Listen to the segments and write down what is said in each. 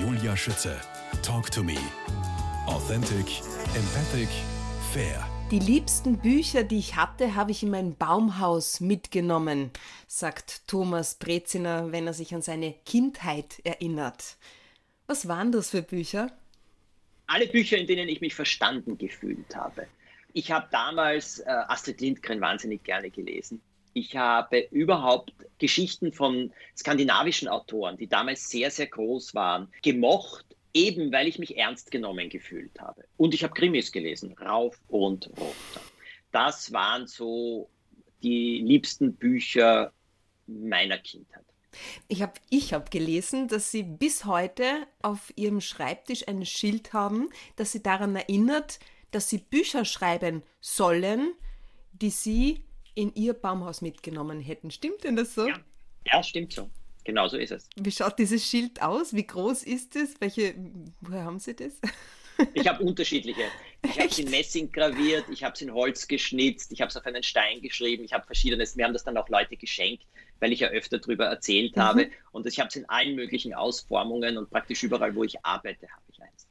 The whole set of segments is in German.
Julia Schütze. Talk to me. Authentic, empathic, fair. Die liebsten Bücher, die ich hatte, habe ich in mein Baumhaus mitgenommen, sagt Thomas Breziner, wenn er sich an seine Kindheit erinnert. Was waren das für Bücher? Alle Bücher, in denen ich mich verstanden gefühlt habe. Ich habe damals äh, Astrid Lindgren wahnsinnig gerne gelesen. Ich habe überhaupt Geschichten von skandinavischen Autoren, die damals sehr, sehr groß waren, gemocht, eben weil ich mich ernst genommen gefühlt habe. Und ich habe Krimis gelesen, rauf und runter. Das waren so die liebsten Bücher meiner Kindheit. Ich habe ich hab gelesen, dass Sie bis heute auf Ihrem Schreibtisch ein Schild haben, das Sie daran erinnert, dass Sie Bücher schreiben sollen, die Sie in Ihr Baumhaus mitgenommen hätten. Stimmt denn das so? Ja, ja stimmt so. Genau so ist es. Wie schaut dieses Schild aus? Wie groß ist es? Welche, woher haben Sie das? Ich habe unterschiedliche. Ich habe es in Messing graviert, ich habe es in Holz geschnitzt, ich habe es auf einen Stein geschrieben, ich habe verschiedenes. Mir haben das dann auch Leute geschenkt, weil ich ja öfter darüber erzählt mhm. habe. Und ich habe es in allen möglichen Ausformungen und praktisch überall, wo ich arbeite, habe ich eins.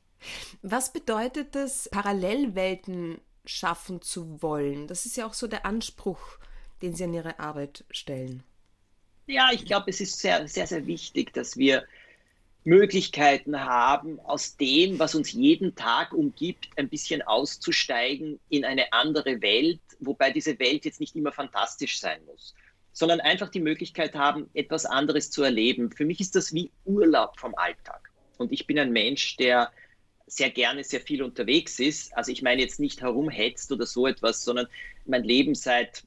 Was bedeutet das, Parallelwelten schaffen zu wollen. Das ist ja auch so der Anspruch, den Sie an Ihre Arbeit stellen. Ja, ich glaube, es ist sehr, sehr, sehr wichtig, dass wir Möglichkeiten haben, aus dem, was uns jeden Tag umgibt, ein bisschen auszusteigen in eine andere Welt, wobei diese Welt jetzt nicht immer fantastisch sein muss, sondern einfach die Möglichkeit haben, etwas anderes zu erleben. Für mich ist das wie Urlaub vom Alltag. Und ich bin ein Mensch, der sehr gerne sehr viel unterwegs ist. Also ich meine jetzt nicht herumhetzt oder so etwas, sondern mein Leben seit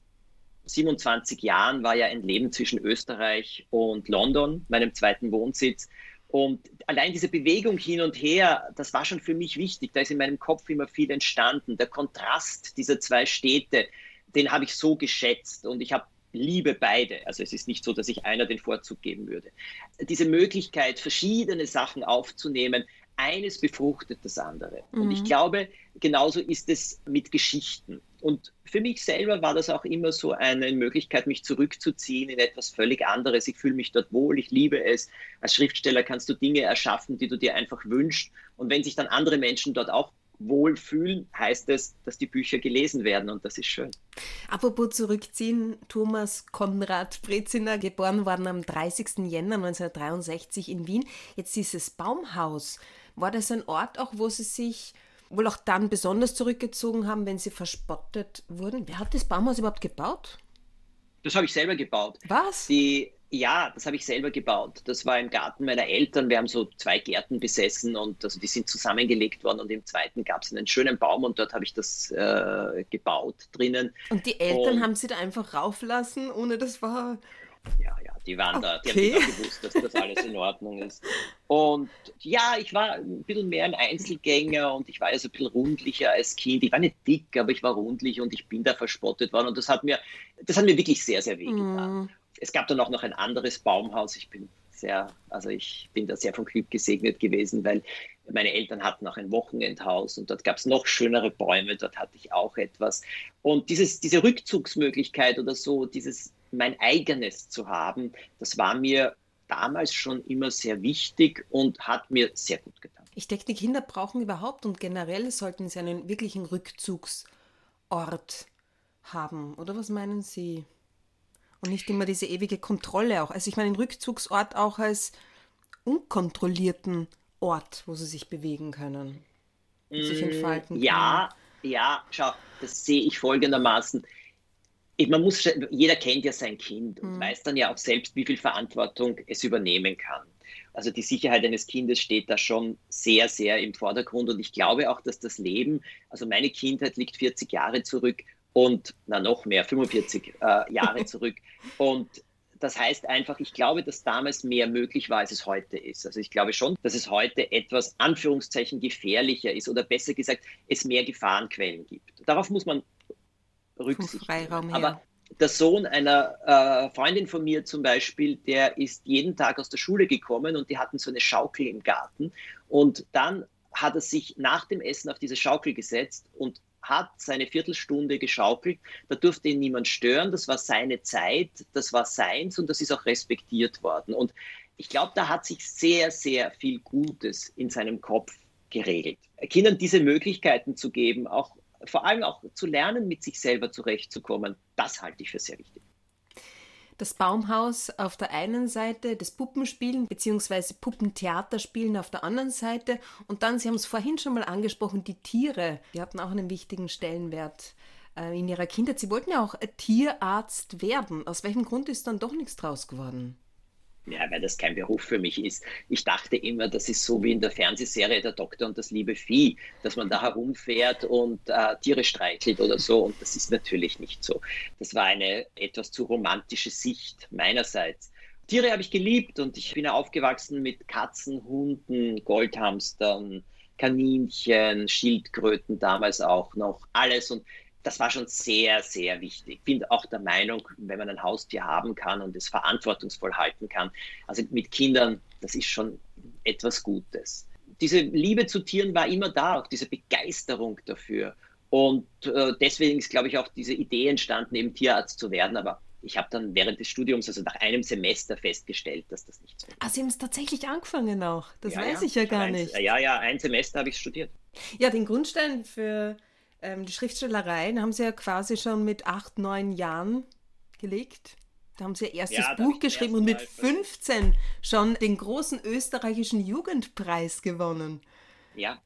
27 Jahren war ja ein Leben zwischen Österreich und London, meinem zweiten Wohnsitz. Und allein diese Bewegung hin und her, das war schon für mich wichtig. Da ist in meinem Kopf immer viel entstanden. Der Kontrast dieser zwei Städte, den habe ich so geschätzt und ich habe liebe beide. Also es ist nicht so, dass ich einer den Vorzug geben würde. Diese Möglichkeit, verschiedene Sachen aufzunehmen, eines befruchtet das andere. Mhm. Und ich mhm. glaube, genauso ist es mit Geschichten. Und für mich selber war das auch immer so eine Möglichkeit, mich zurückzuziehen in etwas völlig anderes. Ich fühle mich dort wohl, ich liebe es. Als Schriftsteller kannst du Dinge erschaffen, die du dir einfach wünschst. Und wenn sich dann andere Menschen dort auch wohlfühlen, heißt es, dass die Bücher gelesen werden und das ist schön. Apropos zurückziehen, Thomas Konrad Breziner, geboren worden am 30. Jänner 1963 in Wien. Jetzt dieses Baumhaus. War das ein Ort auch, wo Sie sich wohl auch dann besonders zurückgezogen haben, wenn Sie verspottet wurden? Wer hat das Baumhaus überhaupt gebaut? Das habe ich selber gebaut. Was? Die, ja, das habe ich selber gebaut. Das war im Garten meiner Eltern. Wir haben so zwei Gärten besessen und also die sind zusammengelegt worden und im zweiten gab es einen schönen Baum und dort habe ich das äh, gebaut drinnen. Und die Eltern und, haben sie da einfach rauflassen, ohne das war. Ja, ja, die waren okay. da, die haben nicht gewusst, dass das alles in Ordnung ist. Und ja, ich war ein bisschen mehr ein Einzelgänger und ich war ja so ein bisschen rundlicher als Kind. Ich war nicht dick, aber ich war rundlich und ich bin da verspottet worden und das hat mir, das hat mir wirklich sehr, sehr wehgetan. Mm es gab dann auch noch ein anderes Baumhaus. Ich bin sehr, also ich bin da sehr von Glück gesegnet gewesen, weil meine Eltern hatten auch ein Wochenendhaus und dort gab es noch schönere Bäume, dort hatte ich auch etwas. Und dieses, diese Rückzugsmöglichkeit oder so, dieses mein eigenes zu haben, das war mir damals schon immer sehr wichtig und hat mir sehr gut getan. Ich denke, die Kinder brauchen überhaupt und generell sollten sie einen wirklichen Rückzugsort haben. Oder was meinen Sie? Und nicht immer diese ewige Kontrolle auch. Also ich meine den Rückzugsort auch als unkontrollierten Ort, wo sie sich bewegen können. Mm, sich entfalten können. Ja, ja, schau, das sehe ich folgendermaßen. Man muss, jeder kennt ja sein Kind und mhm. weiß dann ja auch selbst, wie viel Verantwortung es übernehmen kann. Also die Sicherheit eines Kindes steht da schon sehr, sehr im Vordergrund. Und ich glaube auch, dass das Leben, also meine Kindheit liegt 40 Jahre zurück und na noch mehr, 45 äh, Jahre zurück. Und das heißt einfach, ich glaube, dass damals mehr möglich war, als es heute ist. Also ich glaube schon, dass es heute etwas Anführungszeichen gefährlicher ist oder besser gesagt, es mehr Gefahrenquellen gibt. Darauf muss man Rücksicht nehmen. Aber der Sohn einer äh, Freundin von mir zum Beispiel, der ist jeden Tag aus der Schule gekommen und die hatten so eine Schaukel im Garten. Und dann hat er sich nach dem Essen auf diese Schaukel gesetzt und hat seine Viertelstunde geschaukelt. Da durfte ihn niemand stören. Das war seine Zeit, das war seins und das ist auch respektiert worden. Und Ich glaube, da hat sich sehr, sehr viel Gutes in seinem Kopf geregelt. Kindern diese Möglichkeiten zu geben, auch vor allem auch zu lernen, mit sich selber zurechtzukommen, das halte ich für sehr wichtig. Das Baumhaus auf der einen Seite, das Puppenspielen bzw. Puppentheaterspielen auf der anderen Seite und dann, Sie haben es vorhin schon mal angesprochen, die Tiere, die hatten auch einen wichtigen Stellenwert äh, in Ihrer Kindheit. Sie wollten ja auch Tierarzt werden. Aus welchem Grund ist dann doch nichts draus geworden? Ja, weil das kein Beruf für mich ist. Ich dachte immer, das ist so wie in der Fernsehserie Der Doktor und das liebe Vieh, dass man da herumfährt und äh, Tiere streichelt oder so. Und das ist natürlich nicht so. Das war eine etwas zu romantische Sicht meinerseits. Tiere habe ich geliebt und ich bin aufgewachsen mit Katzen, Hunden, Goldhamstern, Kaninchen, Schildkröten damals auch noch, alles. Und das war schon sehr, sehr wichtig. Ich bin auch der Meinung, wenn man ein Haustier haben kann und es verantwortungsvoll halten kann, also mit Kindern, das ist schon etwas Gutes. Diese Liebe zu Tieren war immer da, auch diese Begeisterung dafür. Und äh, deswegen ist, glaube ich, auch diese Idee entstanden, eben Tierarzt zu werden. Aber ich habe dann während des Studiums, also nach einem Semester, festgestellt, dass das nicht so ist. Ah, Sie haben es tatsächlich angefangen auch. Das ja, weiß ja. ich ja gar nicht. ja, ja, ein Semester habe ich studiert. Ja, den Grundstein für ähm, die Schriftstellereien haben sie ja quasi schon mit acht, neun Jahren gelegt. Da haben sie ihr erstes ja, Buch geschrieben und mit 15 schon den großen österreichischen Jugendpreis gewonnen. Ja.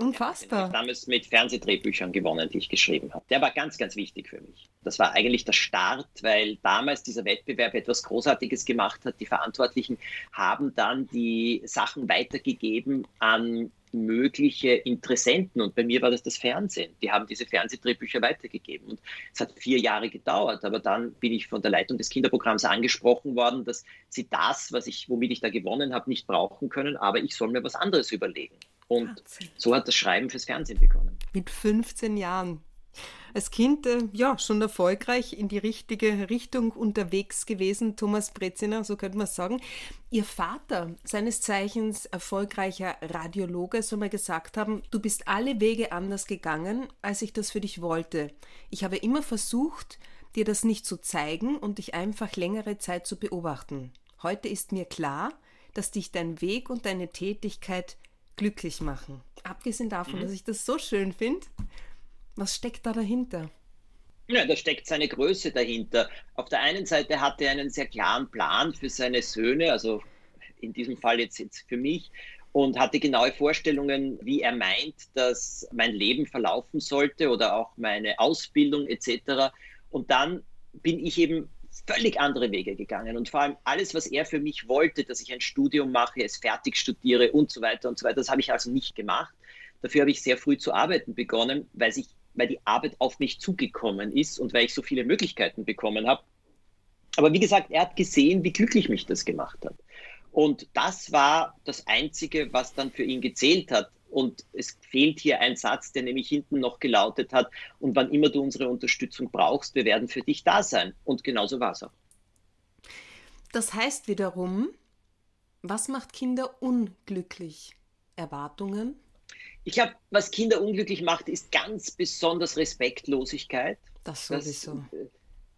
Unfassbar. Ich damals mit Fernsehdrehbüchern gewonnen, die ich geschrieben habe. Der war ganz, ganz wichtig für mich. Das war eigentlich der Start, weil damals dieser Wettbewerb etwas Großartiges gemacht hat. Die Verantwortlichen haben dann die Sachen weitergegeben an mögliche Interessenten. Und bei mir war das das Fernsehen. Die haben diese Fernsehdrehbücher weitergegeben. Und es hat vier Jahre gedauert. Aber dann bin ich von der Leitung des Kinderprogramms angesprochen worden, dass sie das, was ich, womit ich da gewonnen habe, nicht brauchen können. Aber ich soll mir was anderes überlegen. Und so hat das Schreiben fürs Fernsehen begonnen. Mit 15 Jahren als Kind äh, ja schon erfolgreich in die richtige Richtung unterwegs gewesen, Thomas Breziner, so könnte man sagen. Ihr Vater, seines Zeichens erfolgreicher Radiologe, soll mal gesagt haben, du bist alle Wege anders gegangen, als ich das für dich wollte. Ich habe immer versucht, dir das nicht zu zeigen und dich einfach längere Zeit zu beobachten. Heute ist mir klar, dass dich dein Weg und deine Tätigkeit glücklich machen. Abgesehen davon, mhm. dass ich das so schön finde, was steckt da dahinter? Ja, da steckt seine Größe dahinter. Auf der einen Seite hat er einen sehr klaren Plan für seine Söhne, also in diesem Fall jetzt, jetzt für mich, und hatte genaue Vorstellungen, wie er meint, dass mein Leben verlaufen sollte oder auch meine Ausbildung etc. Und dann bin ich eben völlig andere Wege gegangen und vor allem alles, was er für mich wollte, dass ich ein Studium mache, es fertig studiere und so weiter und so weiter, das habe ich also nicht gemacht. Dafür habe ich sehr früh zu arbeiten begonnen, weil sich weil die Arbeit auf mich zugekommen ist und weil ich so viele Möglichkeiten bekommen habe. Aber wie gesagt, er hat gesehen, wie glücklich mich das gemacht hat. Und das war das Einzige, was dann für ihn gezählt hat. Und es fehlt hier ein Satz, der nämlich hinten noch gelautet hat, und wann immer du unsere Unterstützung brauchst, wir werden für dich da sein. Und genauso war es auch. Das heißt wiederum, was macht Kinder unglücklich? Erwartungen? Ich glaube, was Kinder unglücklich macht, ist ganz besonders Respektlosigkeit. Das sowieso.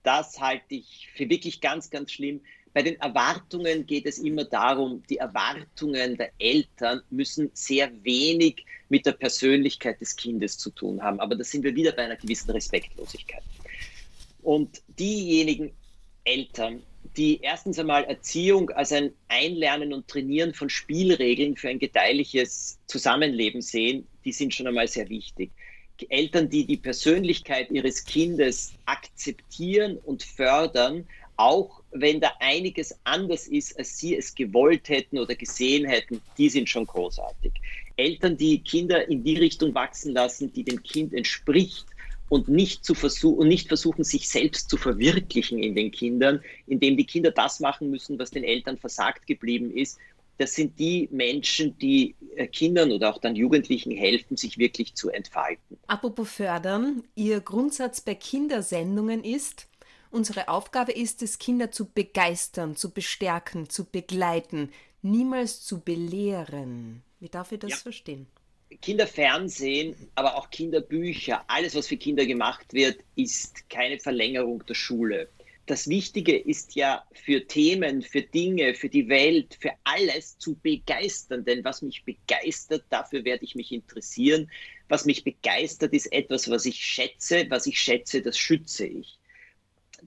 Das, das halte ich für wirklich ganz, ganz schlimm. Bei den Erwartungen geht es immer darum, die Erwartungen der Eltern müssen sehr wenig mit der Persönlichkeit des Kindes zu tun haben. Aber da sind wir wieder bei einer gewissen Respektlosigkeit. Und diejenigen Eltern, die erstens einmal Erziehung als ein Einlernen und Trainieren von Spielregeln für ein gedeihliches Zusammenleben sehen, die sind schon einmal sehr wichtig. Eltern, die die Persönlichkeit ihres Kindes akzeptieren und fördern, auch wenn da einiges anders ist, als sie es gewollt hätten oder gesehen hätten, die sind schon großartig. Eltern, die Kinder in die Richtung wachsen lassen, die dem Kind entspricht, und nicht, zu versuch und nicht versuchen, sich selbst zu verwirklichen in den Kindern, indem die Kinder das machen müssen, was den Eltern versagt geblieben ist. Das sind die Menschen, die äh, Kindern oder auch dann Jugendlichen helfen, sich wirklich zu entfalten. Apropos fördern, Ihr Grundsatz bei Kindersendungen ist, unsere Aufgabe ist es, Kinder zu begeistern, zu bestärken, zu begleiten, niemals zu belehren. Wie darf ich das ja. verstehen? Kinderfernsehen, aber auch Kinderbücher, alles, was für Kinder gemacht wird, ist keine Verlängerung der Schule. das Wichtige ist ja für Themen, für Dinge, für die Welt, für alles zu begeistern. Denn was mich begeistert, dafür werde ich mich interessieren. Was mich begeistert, ist etwas, was ich schätze. Was ich schätze, das schütze ich.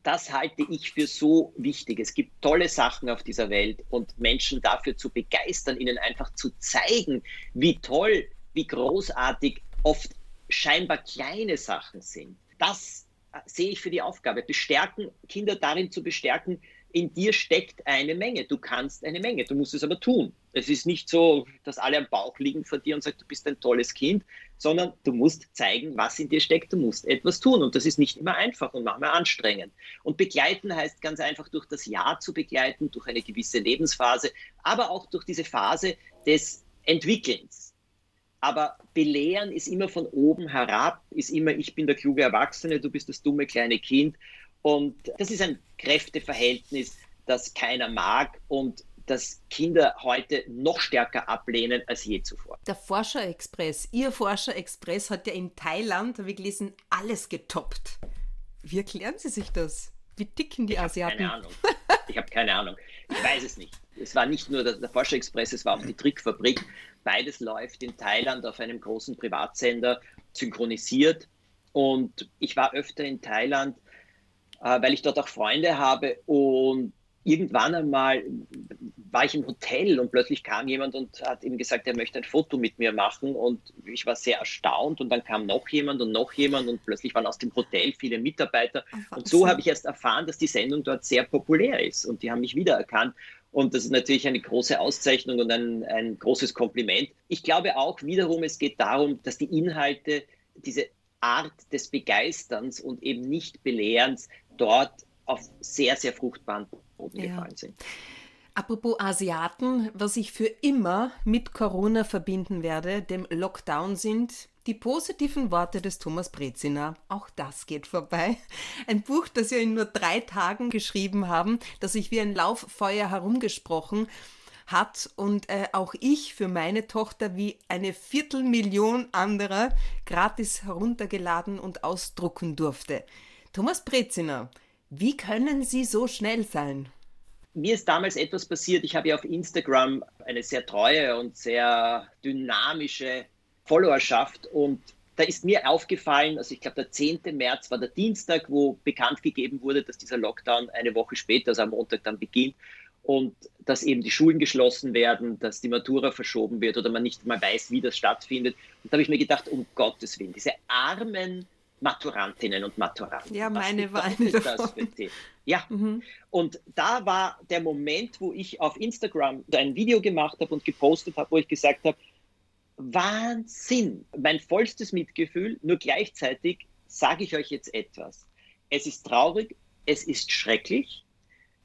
Das halte ich für so wichtig. Es gibt tolle Sachen auf dieser Welt und Menschen dafür zu begeistern, ihnen einfach zu zeigen, wie toll, wie großartig oft scheinbar kleine Sachen sind. Das sehe ich für die Aufgabe. Bestärken, Kinder darin zu bestärken, in dir steckt eine Menge. Du kannst eine Menge. Du musst es aber tun. Es ist nicht so, dass alle am Bauch liegen vor dir und sagen, du bist ein tolles Kind, sondern du musst zeigen, was in dir steckt. Du musst etwas tun. Und das ist nicht immer einfach und manchmal anstrengend. Und begleiten heißt ganz einfach durch das Jahr zu begleiten, durch eine gewisse Lebensphase, aber auch durch diese Phase des Entwickelns. Aber belehren ist immer von oben herab, ist immer, ich bin der kluge Erwachsene, du bist das dumme kleine Kind. Und das ist ein Kräfteverhältnis, das keiner mag und das Kinder heute noch stärker ablehnen als je zuvor. Der Forscherexpress, Ihr Forscherexpress hat ja in Thailand, habe ich gelesen, alles getoppt. Wie erklären Sie sich das? Wie dicken die ich Asiaten? Keine Ahnung. Ich habe keine Ahnung. Ich weiß es nicht. Es war nicht nur der, der Forscherexpress, es war auch die Trickfabrik. Beides läuft in Thailand auf einem großen Privatsender synchronisiert. Und ich war öfter in Thailand, äh, weil ich dort auch Freunde habe. Und irgendwann einmal war ich im Hotel und plötzlich kam jemand und hat ihm gesagt, er möchte ein Foto mit mir machen. Und ich war sehr erstaunt. Und dann kam noch jemand und noch jemand. Und plötzlich waren aus dem Hotel viele Mitarbeiter. Und so habe ich erst erfahren, dass die Sendung dort sehr populär ist. Und die haben mich wiedererkannt. Und das ist natürlich eine große Auszeichnung und ein, ein großes Kompliment. Ich glaube auch wiederum, es geht darum, dass die Inhalte, diese Art des Begeisterns und eben nicht Belehrens dort auf sehr, sehr fruchtbaren Boden ja. gefallen sind. Apropos Asiaten, was ich für immer mit Corona verbinden werde, dem Lockdown sind die positiven Worte des Thomas Brezina, auch das geht vorbei. Ein Buch, das wir in nur drei Tagen geschrieben haben, das sich wie ein Lauffeuer herumgesprochen hat und äh, auch ich für meine Tochter wie eine Viertelmillion anderer gratis heruntergeladen und ausdrucken durfte. Thomas Brezina, wie können Sie so schnell sein? Mir ist damals etwas passiert. Ich habe ja auf Instagram eine sehr treue und sehr dynamische Followerschaft und da ist mir aufgefallen, also ich glaube, der 10. März war der Dienstag, wo bekannt gegeben wurde, dass dieser Lockdown eine Woche später, also am Montag dann beginnt und dass eben die Schulen geschlossen werden, dass die Matura verschoben wird oder man nicht mal weiß, wie das stattfindet. Und da habe ich mir gedacht, um Gottes Willen, diese armen Maturantinnen und Maturanten. Ja, meine war eine davon. Ja, mhm. und da war der Moment, wo ich auf Instagram ein Video gemacht habe und gepostet habe, wo ich gesagt habe, Wahnsinn. Mein vollstes Mitgefühl, nur gleichzeitig sage ich euch jetzt etwas. Es ist traurig, es ist schrecklich.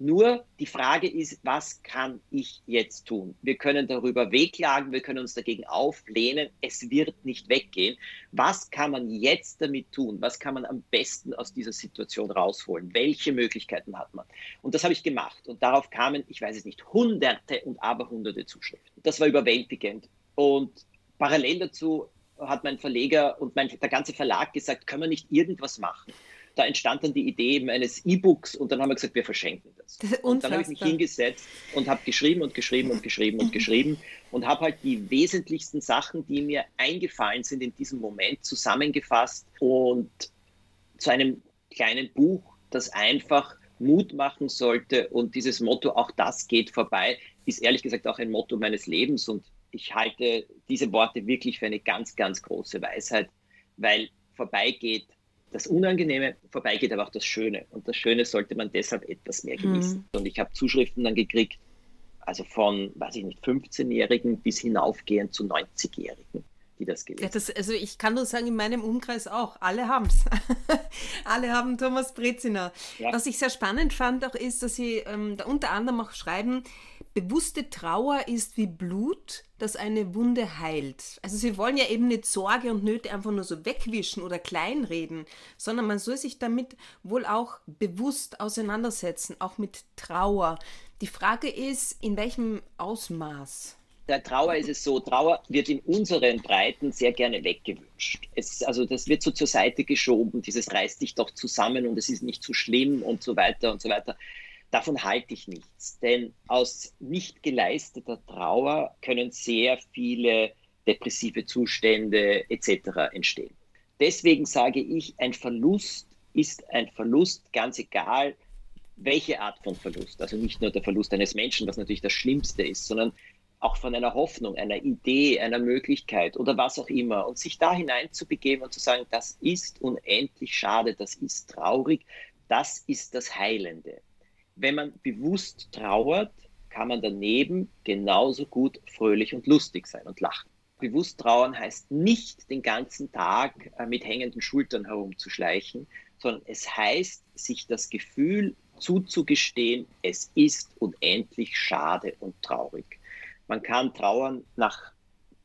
Nur die Frage ist, was kann ich jetzt tun? Wir können darüber wehklagen, wir können uns dagegen auflehnen. Es wird nicht weggehen. Was kann man jetzt damit tun? Was kann man am besten aus dieser Situation rausholen? Welche Möglichkeiten hat man? Und das habe ich gemacht. Und darauf kamen, ich weiß es nicht, hunderte und aberhunderte Zuschriften. Das war überwältigend. Und Parallel dazu hat mein Verleger und mein, der ganze Verlag gesagt, können wir nicht irgendwas machen? Da entstand dann die Idee eben eines E-Books und dann haben wir gesagt, wir verschenken das. das und dann habe ich mich hingesetzt und habe geschrieben und geschrieben und geschrieben und geschrieben und habe halt die wesentlichsten Sachen, die mir eingefallen sind in diesem Moment, zusammengefasst und zu einem kleinen Buch, das einfach Mut machen sollte. Und dieses Motto, auch das geht vorbei, ist ehrlich gesagt auch ein Motto meines Lebens und ich halte diese Worte wirklich für eine ganz, ganz große Weisheit, weil vorbeigeht das Unangenehme, vorbeigeht aber auch das Schöne. Und das Schöne sollte man deshalb etwas mehr genießen. Mhm. Und ich habe Zuschriften dann gekriegt, also von, weiß ich nicht, 15-Jährigen bis hinaufgehend zu 90-Jährigen die das gelesen ja, das, Also ich kann nur sagen, in meinem Umkreis auch. Alle haben es. Alle haben Thomas Breziner. Ja. Was ich sehr spannend fand auch ist, dass Sie ähm, da unter anderem auch schreiben, bewusste Trauer ist wie Blut, das eine Wunde heilt. Also Sie wollen ja eben nicht Sorge und Nöte einfach nur so wegwischen oder kleinreden, sondern man soll sich damit wohl auch bewusst auseinandersetzen, auch mit Trauer. Die Frage ist, in welchem Ausmaß? Der Trauer ist es so, Trauer wird in unseren Breiten sehr gerne weggewünscht. Es, also das wird so zur Seite geschoben, dieses reißt dich doch zusammen und es ist nicht so schlimm und so weiter und so weiter. Davon halte ich nichts, denn aus nicht geleisteter Trauer können sehr viele depressive Zustände etc. entstehen. Deswegen sage ich, ein Verlust ist ein Verlust, ganz egal, welche Art von Verlust. Also nicht nur der Verlust eines Menschen, was natürlich das Schlimmste ist, sondern auch von einer Hoffnung, einer Idee, einer Möglichkeit oder was auch immer. Und sich da hineinzubegeben und zu sagen, das ist unendlich schade, das ist traurig, das ist das Heilende. Wenn man bewusst trauert, kann man daneben genauso gut fröhlich und lustig sein und lachen. Bewusst trauern heißt nicht den ganzen Tag äh, mit hängenden Schultern herumzuschleichen, sondern es heißt, sich das Gefühl zuzugestehen, es ist unendlich schade und traurig. Man kann trauern nach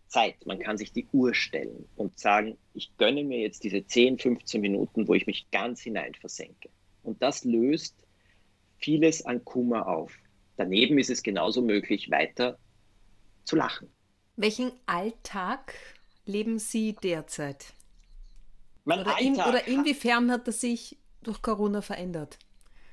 Zeit. Man kann sich die Uhr stellen und sagen, ich gönne mir jetzt diese 10, 15 Minuten, wo ich mich ganz hinein versenke. Und das löst vieles an Kummer auf. Daneben ist es genauso möglich, weiter zu lachen. Welchen Alltag leben Sie derzeit? Mein oder, in, oder inwiefern hat er sich durch Corona verändert?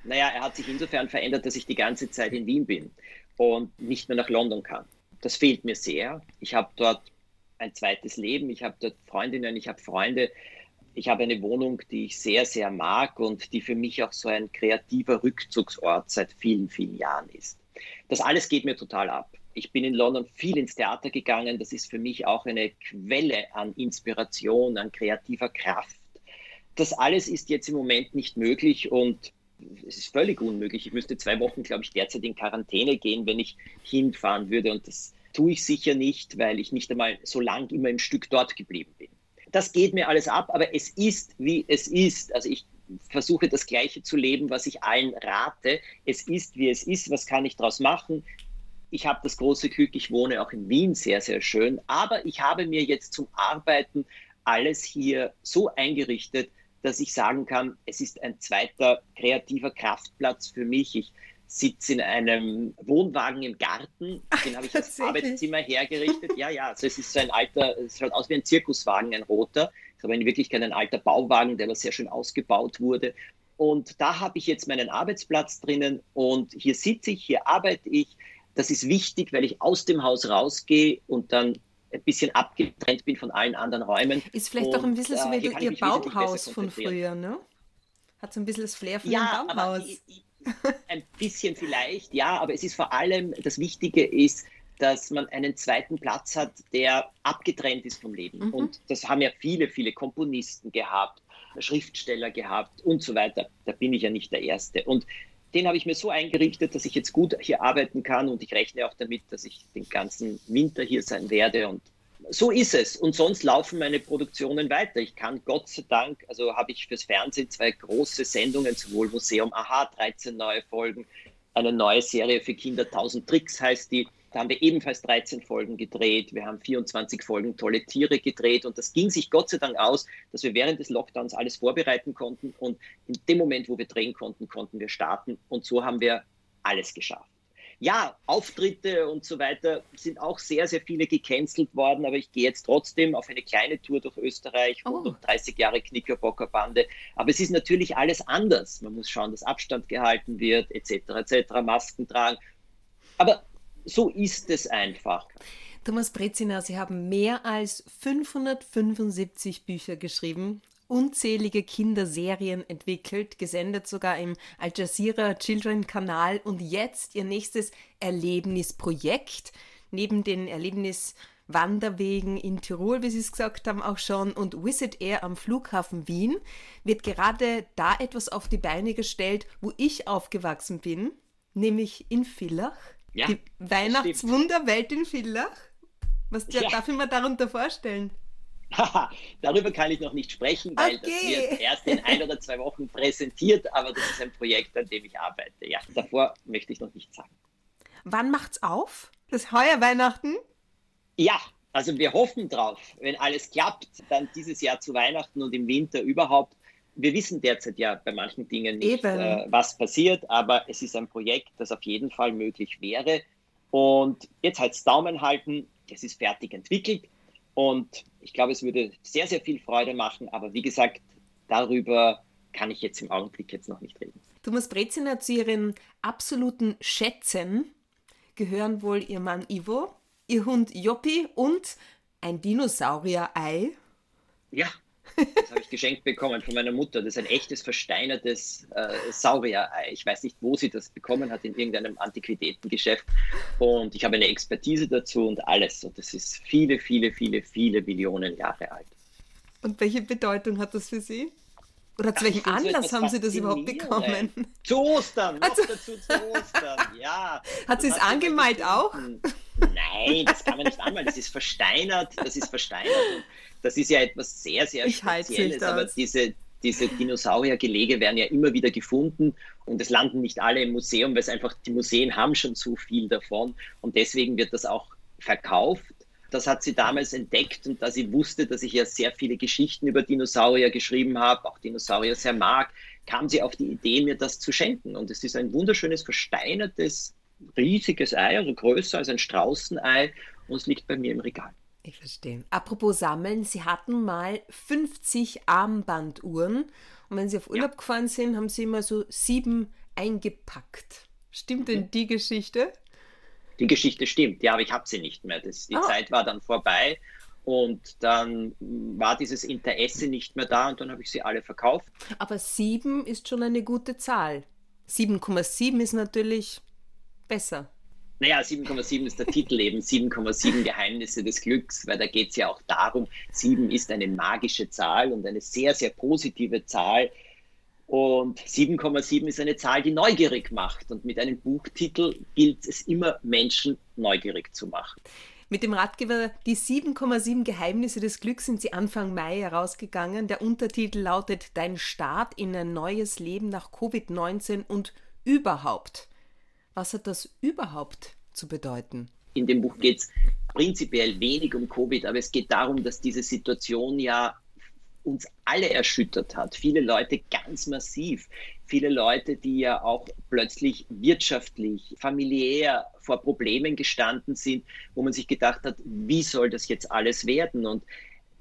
Naja, er hat sich insofern verändert, dass ich die ganze Zeit in Wien bin und nicht mehr nach London kann. Das fehlt mir sehr. Ich habe dort ein zweites Leben, ich habe dort Freundinnen, ich habe Freunde, ich habe eine Wohnung, die ich sehr, sehr mag und die für mich auch so ein kreativer Rückzugsort seit vielen, vielen Jahren ist. Das alles geht mir total ab. Ich bin in London viel ins Theater gegangen. Das ist für mich auch eine Quelle an Inspiration, an kreativer Kraft. Das alles ist jetzt im Moment nicht möglich und es ist völlig unmöglich. Ich müsste zwei Wochen, glaube ich, derzeit in Quarantäne gehen, wenn ich hinfahren würde. Und das tue ich sicher nicht, weil ich nicht einmal so lang immer im Stück dort geblieben bin. Das geht mir alles ab, aber es ist, wie es ist. Also ich versuche das Gleiche zu leben, was ich allen rate. Es ist, wie es ist. Was kann ich daraus machen? Ich habe das große Glück, ich wohne auch in Wien sehr, sehr schön. Aber ich habe mir jetzt zum Arbeiten alles hier so eingerichtet, dass ich sagen kann, es ist ein zweiter kreativer Kraftplatz für mich. Ich sitze in einem Wohnwagen im Garten, den habe ich als Arbeitszimmer hergerichtet. Ja, ja, also es ist so ein alter, es schaut aus wie ein Zirkuswagen, ein roter. Es ist aber in Wirklichkeit ein alter Bauwagen, der aber sehr schön ausgebaut wurde. Und da habe ich jetzt meinen Arbeitsplatz drinnen und hier sitze ich, hier arbeite ich. Das ist wichtig, weil ich aus dem Haus rausgehe und dann ein bisschen abgetrennt bin von allen anderen Räumen. Ist vielleicht und, auch ein bisschen so wie äh, Ihr Baumhaus von früher, ne? Hat so ein bisschen das Flair von ja, einem Baumhaus. Aber, ein bisschen vielleicht, ja, aber es ist vor allem, das Wichtige ist, dass man einen zweiten Platz hat, der abgetrennt ist vom Leben. Mhm. Und das haben ja viele, viele Komponisten gehabt, Schriftsteller gehabt und so weiter. Da bin ich ja nicht der Erste. Und den habe ich mir so eingerichtet, dass ich jetzt gut hier arbeiten kann und ich rechne auch damit, dass ich den ganzen Winter hier sein werde und so ist es. Und sonst laufen meine Produktionen weiter. Ich kann Gott sei Dank, also habe ich fürs Fernsehen zwei große Sendungen, sowohl Museum Aha, 13 neue Folgen, eine neue Serie für Kinder, 1000 Tricks heißt die. Da haben wir ebenfalls 13 Folgen gedreht. Wir haben 24 Folgen tolle Tiere gedreht und das ging sich Gott sei Dank aus, dass wir während des Lockdowns alles vorbereiten konnten und in dem Moment, wo wir drehen konnten, konnten wir starten und so haben wir alles geschafft. Ja, Auftritte und so weiter sind auch sehr, sehr viele gecancelt worden, aber ich gehe jetzt trotzdem auf eine kleine Tour durch Österreich, oh. 130 Jahre Knickerbocker Bande. Aber es ist natürlich alles anders. Man muss schauen, dass Abstand gehalten wird, etc., etc., Masken tragen. Aber so ist es einfach. Thomas Brezina, Sie haben mehr als 575 Bücher geschrieben, unzählige Kinderserien entwickelt, gesendet sogar im Al Jazeera Children Kanal und jetzt Ihr nächstes Erlebnisprojekt neben den Erlebniswanderwegen in Tirol, wie Sie es gesagt haben, auch schon und Visit Air am Flughafen Wien wird gerade da etwas auf die Beine gestellt, wo ich aufgewachsen bin, nämlich in Villach. Ja, die Weihnachtswunderwelt in Villach? Was ja. darf ich mir darunter vorstellen? Darüber kann ich noch nicht sprechen, weil okay. das wird erst in ein oder zwei Wochen präsentiert, aber das ist ein Projekt, an dem ich arbeite. Ja, davor möchte ich noch nichts sagen. Wann macht's auf? Das heuer Weihnachten? Ja, also wir hoffen drauf. Wenn alles klappt, dann dieses Jahr zu Weihnachten und im Winter überhaupt wir wissen derzeit ja bei manchen Dingen nicht, äh, was passiert, aber es ist ein Projekt, das auf jeden Fall möglich wäre. Und jetzt heißt Daumen halten, es ist fertig entwickelt und ich glaube, es würde sehr, sehr viel Freude machen. Aber wie gesagt, darüber kann ich jetzt im Augenblick jetzt noch nicht reden. Thomas Breziner zu Ihren absoluten Schätzen gehören wohl Ihr Mann Ivo, Ihr Hund Joppi und ein Dinosaurier-Ei. Ja, das habe ich geschenkt bekommen von meiner Mutter. Das ist ein echtes versteinertes äh, Saurier-Ei. Ich weiß nicht, wo sie das bekommen hat, in irgendeinem Antiquitätengeschäft. Und ich habe eine Expertise dazu und alles. Und das ist viele, viele, viele, viele Millionen Jahre alt. Und welche Bedeutung hat das für Sie? Oder zu welchem Anlass so haben Sie das überhaupt bekommen? Zu Ostern, noch also, dazu zu Ostern, ja. Hat sie es angemalt auch? Nein, das kann man nicht anmalen. Das ist versteinert, das ist versteinert. Das ist ja etwas sehr, sehr ich Spezielles. Aber diese, diese Dinosauriergelege werden ja immer wieder gefunden und es landen nicht alle im Museum, weil es einfach, die Museen haben schon zu viel davon und deswegen wird das auch verkauft. Das hat sie damals entdeckt und da sie wusste, dass ich ja sehr viele Geschichten über Dinosaurier geschrieben habe, auch Dinosaurier sehr mag, kam sie auf die Idee, mir das zu schenken. Und es ist ein wunderschönes, versteinertes, riesiges Ei, also größer als ein Straußenei und es liegt bei mir im Regal. Ich verstehe. Apropos Sammeln, Sie hatten mal 50 Armbanduhren und wenn Sie auf Urlaub ja. gefahren sind, haben Sie immer so sieben eingepackt. Stimmt denn die Geschichte? Die Geschichte stimmt, ja, aber ich habe sie nicht mehr. Das, die oh. Zeit war dann vorbei und dann war dieses Interesse nicht mehr da und dann habe ich sie alle verkauft. Aber sieben ist schon eine gute Zahl. 7,7 ist natürlich besser. Naja, 7,7 ist der Titel eben, 7,7 Geheimnisse des Glücks, weil da geht es ja auch darum, 7 ist eine magische Zahl und eine sehr, sehr positive Zahl. Und 7,7 ist eine Zahl, die neugierig macht. Und mit einem Buchtitel gilt es immer, Menschen neugierig zu machen. Mit dem Ratgeber Die 7,7 Geheimnisse des Glücks sind Sie Anfang Mai herausgegangen. Der Untertitel lautet Dein Start in ein neues Leben nach Covid-19 und überhaupt. Was hat das überhaupt zu bedeuten? In dem Buch geht es prinzipiell wenig um Covid, aber es geht darum, dass diese Situation ja uns alle erschüttert hat. Viele Leute ganz massiv. Viele Leute, die ja auch plötzlich wirtschaftlich, familiär vor Problemen gestanden sind, wo man sich gedacht hat, wie soll das jetzt alles werden? Und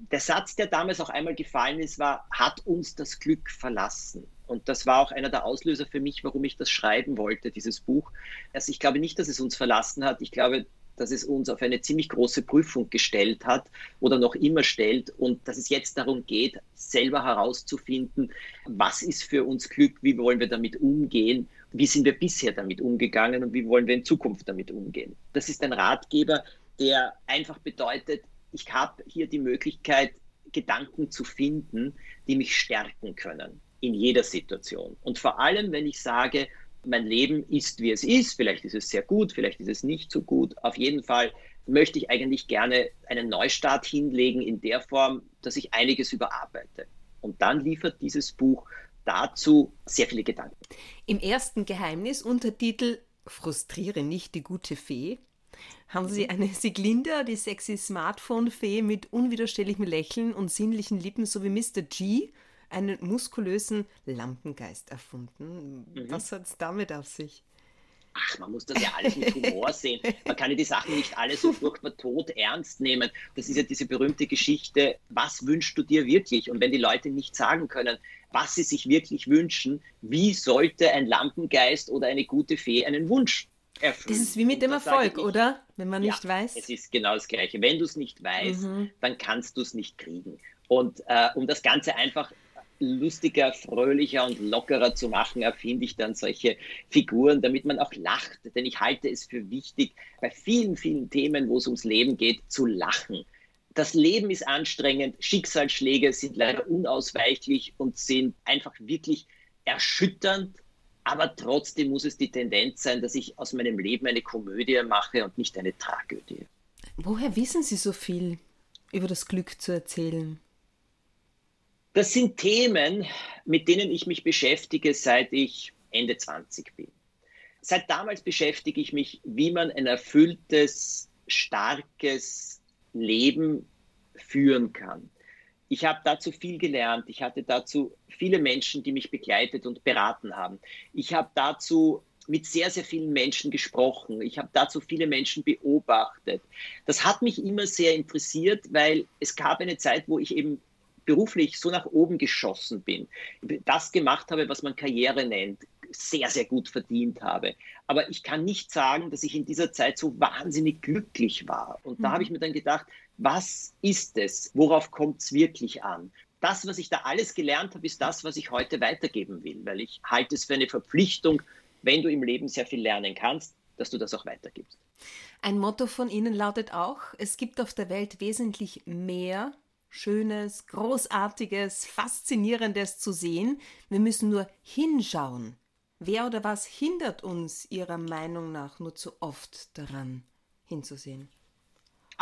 der Satz, der damals auch einmal gefallen ist, war, hat uns das Glück verlassen? Und das war auch einer der Auslöser für mich, warum ich das schreiben wollte, dieses Buch. Also ich glaube nicht, dass es uns verlassen hat. Ich glaube, dass es uns auf eine ziemlich große Prüfung gestellt hat oder noch immer stellt und dass es jetzt darum geht, selber herauszufinden, was ist für uns Glück, wie wollen wir damit umgehen, wie sind wir bisher damit umgegangen und wie wollen wir in Zukunft damit umgehen. Das ist ein Ratgeber, der einfach bedeutet, ich habe hier die Möglichkeit, Gedanken zu finden, die mich stärken können in jeder Situation. Und vor allem, wenn ich sage, mein Leben ist, wie es ist, vielleicht ist es sehr gut, vielleicht ist es nicht so gut, auf jeden Fall möchte ich eigentlich gerne einen Neustart hinlegen in der Form, dass ich einiges überarbeite. Und dann liefert dieses Buch dazu sehr viele Gedanken. Im ersten Geheimnis, Untertitel Frustriere nicht die gute Fee, haben Sie eine Sieglinde, die sexy Smartphone-Fee mit unwiderstehlichem Lächeln und sinnlichen Lippen, so wie Mr. G, einen muskulösen Lampengeist erfunden. Mhm. Was hat es damit auf sich? Ach, man muss das ja alles mit Humor sehen. Man kann ja die Sachen nicht alle so furchtbar tot ernst nehmen. Das ist ja diese berühmte Geschichte, was wünschst du dir wirklich? Und wenn die Leute nicht sagen können, was sie sich wirklich wünschen, wie sollte ein Lampengeist oder eine gute Fee einen Wunsch erfüllen? Das ist wie mit dem Erfolg, ich, oder? Wenn man nicht ja, weiß. Es ist genau das Gleiche. Wenn du es nicht weißt, mhm. dann kannst du es nicht kriegen. Und äh, um das Ganze einfach lustiger, fröhlicher und lockerer zu machen, erfinde ich dann solche Figuren, damit man auch lacht. Denn ich halte es für wichtig, bei vielen, vielen Themen, wo es ums Leben geht, zu lachen. Das Leben ist anstrengend, Schicksalsschläge sind leider unausweichlich und sind einfach wirklich erschütternd. Aber trotzdem muss es die Tendenz sein, dass ich aus meinem Leben eine Komödie mache und nicht eine Tragödie. Woher wissen Sie so viel über das Glück zu erzählen? Das sind Themen, mit denen ich mich beschäftige, seit ich Ende 20 bin. Seit damals beschäftige ich mich, wie man ein erfülltes, starkes Leben führen kann. Ich habe dazu viel gelernt. Ich hatte dazu viele Menschen, die mich begleitet und beraten haben. Ich habe dazu mit sehr, sehr vielen Menschen gesprochen. Ich habe dazu viele Menschen beobachtet. Das hat mich immer sehr interessiert, weil es gab eine Zeit, wo ich eben beruflich so nach oben geschossen bin, das gemacht habe, was man Karriere nennt, sehr, sehr gut verdient habe. Aber ich kann nicht sagen, dass ich in dieser Zeit so wahnsinnig glücklich war. Und mhm. da habe ich mir dann gedacht, was ist es? Worauf kommt es wirklich an? Das, was ich da alles gelernt habe, ist das, was ich heute weitergeben will, weil ich halte es für eine Verpflichtung, wenn du im Leben sehr viel lernen kannst, dass du das auch weitergibst. Ein Motto von Ihnen lautet auch, es gibt auf der Welt wesentlich mehr Schönes, Großartiges, Faszinierendes zu sehen. Wir müssen nur hinschauen. Wer oder was hindert uns Ihrer Meinung nach nur zu oft daran hinzusehen?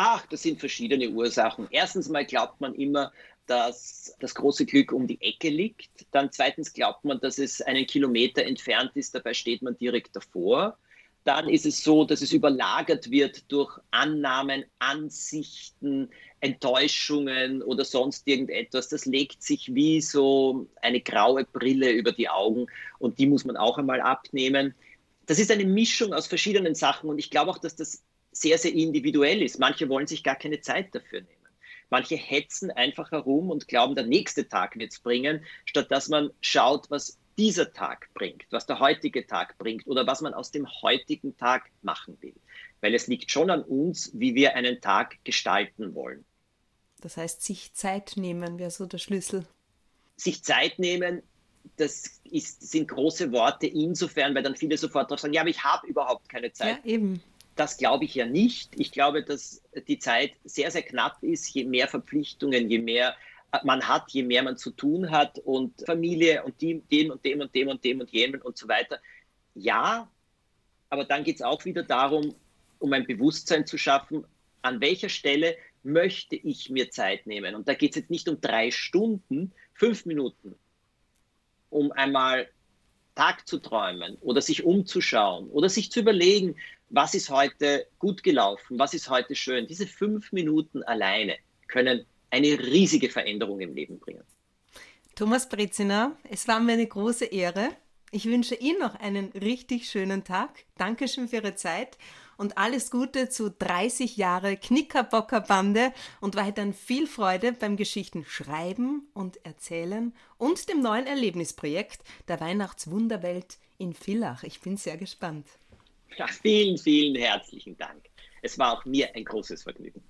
Ach, das sind verschiedene Ursachen. Erstens mal glaubt man immer, dass das große Glück um die Ecke liegt. Dann zweitens glaubt man, dass es einen Kilometer entfernt ist, dabei steht man direkt davor. Dann ist es so, dass es überlagert wird durch Annahmen, Ansichten, Enttäuschungen oder sonst irgendetwas. Das legt sich wie so eine graue Brille über die Augen und die muss man auch einmal abnehmen. Das ist eine Mischung aus verschiedenen Sachen und ich glaube auch, dass das sehr, sehr individuell ist. Manche wollen sich gar keine Zeit dafür nehmen. Manche hetzen einfach herum und glauben, der nächste Tag wird es bringen, statt dass man schaut, was dieser Tag bringt, was der heutige Tag bringt oder was man aus dem heutigen Tag machen will. Weil es liegt schon an uns, wie wir einen Tag gestalten wollen. Das heißt, sich Zeit nehmen wäre so der Schlüssel. Sich Zeit nehmen, das ist, sind große Worte insofern, weil dann viele sofort drauf sagen, ja, aber ich habe überhaupt keine Zeit. Ja, eben. Das glaube ich ja nicht. Ich glaube, dass die Zeit sehr, sehr knapp ist. Je mehr Verpflichtungen, je mehr man hat, je mehr man zu tun hat und Familie und die, dem und dem und dem und dem und jenem und so weiter. Ja, aber dann geht es auch wieder darum, um ein Bewusstsein zu schaffen, an welcher Stelle möchte ich mir Zeit nehmen. Und da geht es jetzt nicht um drei Stunden, fünf Minuten, um einmal Tag zu träumen oder sich umzuschauen oder sich zu überlegen, was ist heute gut gelaufen, was ist heute schön. Diese fünf Minuten alleine können eine riesige Veränderung im Leben bringen. Thomas Breziner, es war mir eine große Ehre. Ich wünsche Ihnen noch einen richtig schönen Tag. Dankeschön für Ihre Zeit und alles Gute zu 30 Jahre Knickerbocker Bande und weiterhin viel Freude beim Geschichten schreiben und erzählen und dem neuen Erlebnisprojekt der Weihnachtswunderwelt in Villach. Ich bin sehr gespannt. Ja, vielen, vielen herzlichen Dank. Es war auch mir ein großes Vergnügen.